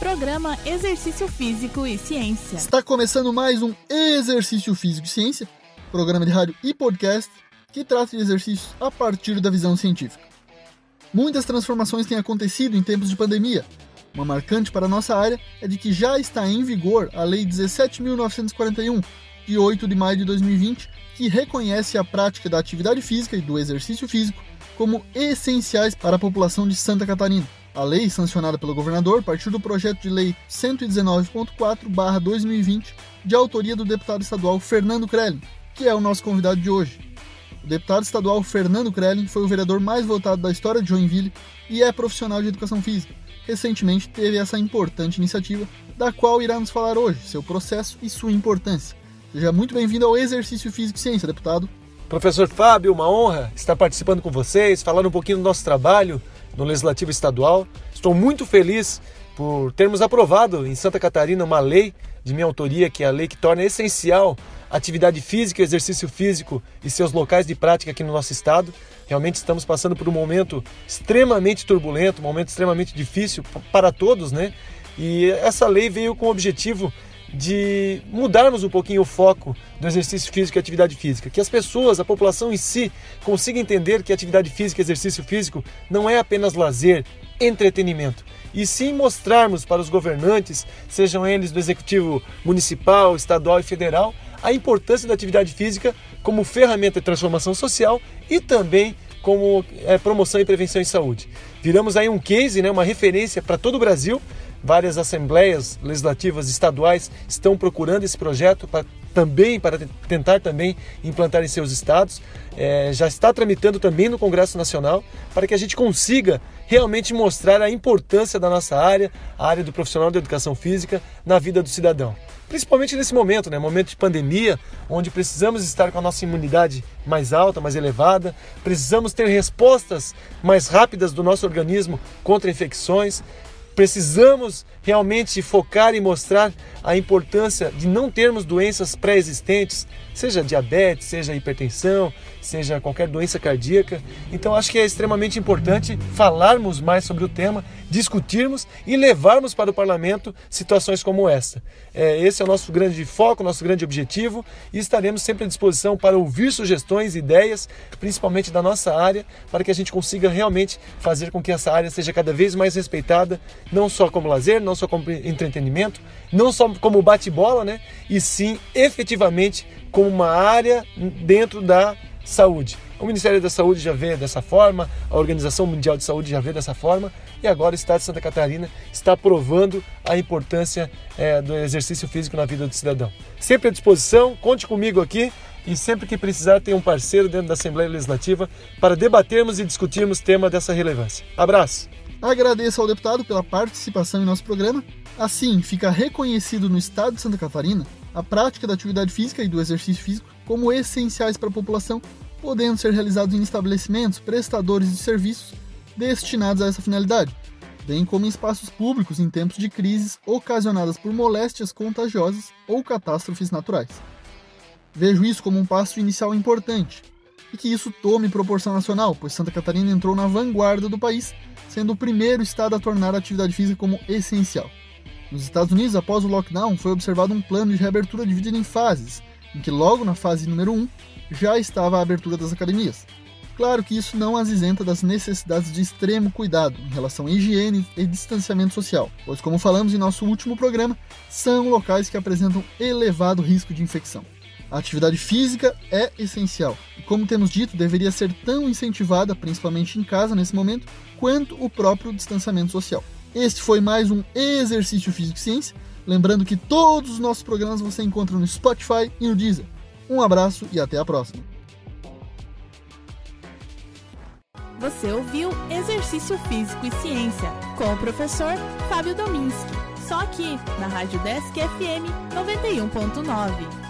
Programa Exercício Físico e Ciência. Está começando mais um Exercício Físico e Ciência, programa de rádio e podcast que trata de exercícios a partir da visão científica. Muitas transformações têm acontecido em tempos de pandemia. Uma marcante para a nossa área é de que já está em vigor a Lei 17.941, de 8 de maio de 2020, que reconhece a prática da atividade física e do exercício físico como essenciais para a população de Santa Catarina. A lei, sancionada pelo governador, partiu do projeto de lei 119.4/2020, de autoria do deputado estadual Fernando Krellin, que é o nosso convidado de hoje. O deputado estadual Fernando Krellin foi o vereador mais votado da história de Joinville e é profissional de educação física. Recentemente teve essa importante iniciativa, da qual irá nos falar hoje, seu processo e sua importância. Seja muito bem-vindo ao Exercício Físico e Ciência, deputado. Professor Fábio, uma honra estar participando com vocês, falando um pouquinho do nosso trabalho no Legislativo Estadual. Estou muito feliz por termos aprovado em Santa Catarina uma lei de minha autoria, que é a lei que torna essencial atividade física, exercício físico e seus locais de prática aqui no nosso estado. Realmente estamos passando por um momento extremamente turbulento, um momento extremamente difícil para todos, né? E essa lei veio com o objetivo de mudarmos um pouquinho o foco do exercício físico e atividade física, que as pessoas, a população em si, consiga entender que atividade física e exercício físico não é apenas lazer, entretenimento, e sim mostrarmos para os governantes, sejam eles do executivo municipal, estadual e federal, a importância da atividade física como ferramenta de transformação social e também como é, promoção e prevenção em saúde. Viramos aí um case, né, uma referência para todo o Brasil Várias assembleias legislativas estaduais estão procurando esse projeto para também para tentar também implantar em seus estados. É, já está tramitando também no Congresso Nacional para que a gente consiga realmente mostrar a importância da nossa área, a área do profissional da educação física, na vida do cidadão. Principalmente nesse momento, né, momento de pandemia, onde precisamos estar com a nossa imunidade mais alta, mais elevada, precisamos ter respostas mais rápidas do nosso organismo contra infecções. Precisamos realmente focar e mostrar a importância de não termos doenças pré-existentes, seja diabetes, seja hipertensão, seja qualquer doença cardíaca. Então acho que é extremamente importante falarmos mais sobre o tema, discutirmos e levarmos para o parlamento situações como essa. É, esse é o nosso grande foco, nosso grande objetivo e estaremos sempre à disposição para ouvir sugestões, ideias, principalmente da nossa área, para que a gente consiga realmente fazer com que essa área seja cada vez mais respeitada, não só como lazer, não só como entretenimento, não só como bate-bola, né? E sim efetivamente como uma área dentro da saúde. O Ministério da Saúde já vê dessa forma, a Organização Mundial de Saúde já vê dessa forma, e agora o Estado de Santa Catarina está provando a importância é, do exercício físico na vida do cidadão. Sempre à disposição, conte comigo aqui e sempre que precisar tem um parceiro dentro da Assembleia Legislativa para debatermos e discutirmos tema dessa relevância. Abraço! Agradeço ao deputado pela participação em nosso programa. Assim, fica reconhecido no Estado de Santa Catarina a prática da atividade física e do exercício físico como essenciais para a população, podendo ser realizados em estabelecimentos prestadores de serviços destinados a essa finalidade, bem como em espaços públicos em tempos de crises ocasionadas por moléstias contagiosas ou catástrofes naturais. Vejo isso como um passo inicial importante e que isso tome proporção nacional, pois Santa Catarina entrou na vanguarda do país, sendo o primeiro estado a tornar a atividade física como essencial. Nos Estados Unidos, após o lockdown, foi observado um plano de reabertura dividido em fases, em que logo na fase número 1 já estava a abertura das academias. Claro que isso não as isenta das necessidades de extremo cuidado em relação à higiene e distanciamento social, pois, como falamos em nosso último programa, são locais que apresentam elevado risco de infecção. A atividade física é essencial e, como temos dito, deveria ser tão incentivada, principalmente em casa nesse momento, quanto o próprio distanciamento social. Este foi mais um Exercício Físico e Ciência. Lembrando que todos os nossos programas você encontra no Spotify e no Deezer. Um abraço e até a próxima. Você ouviu Exercício Físico e Ciência com o professor Fábio Dominski. Só aqui na Rádio Desk FM 91.9.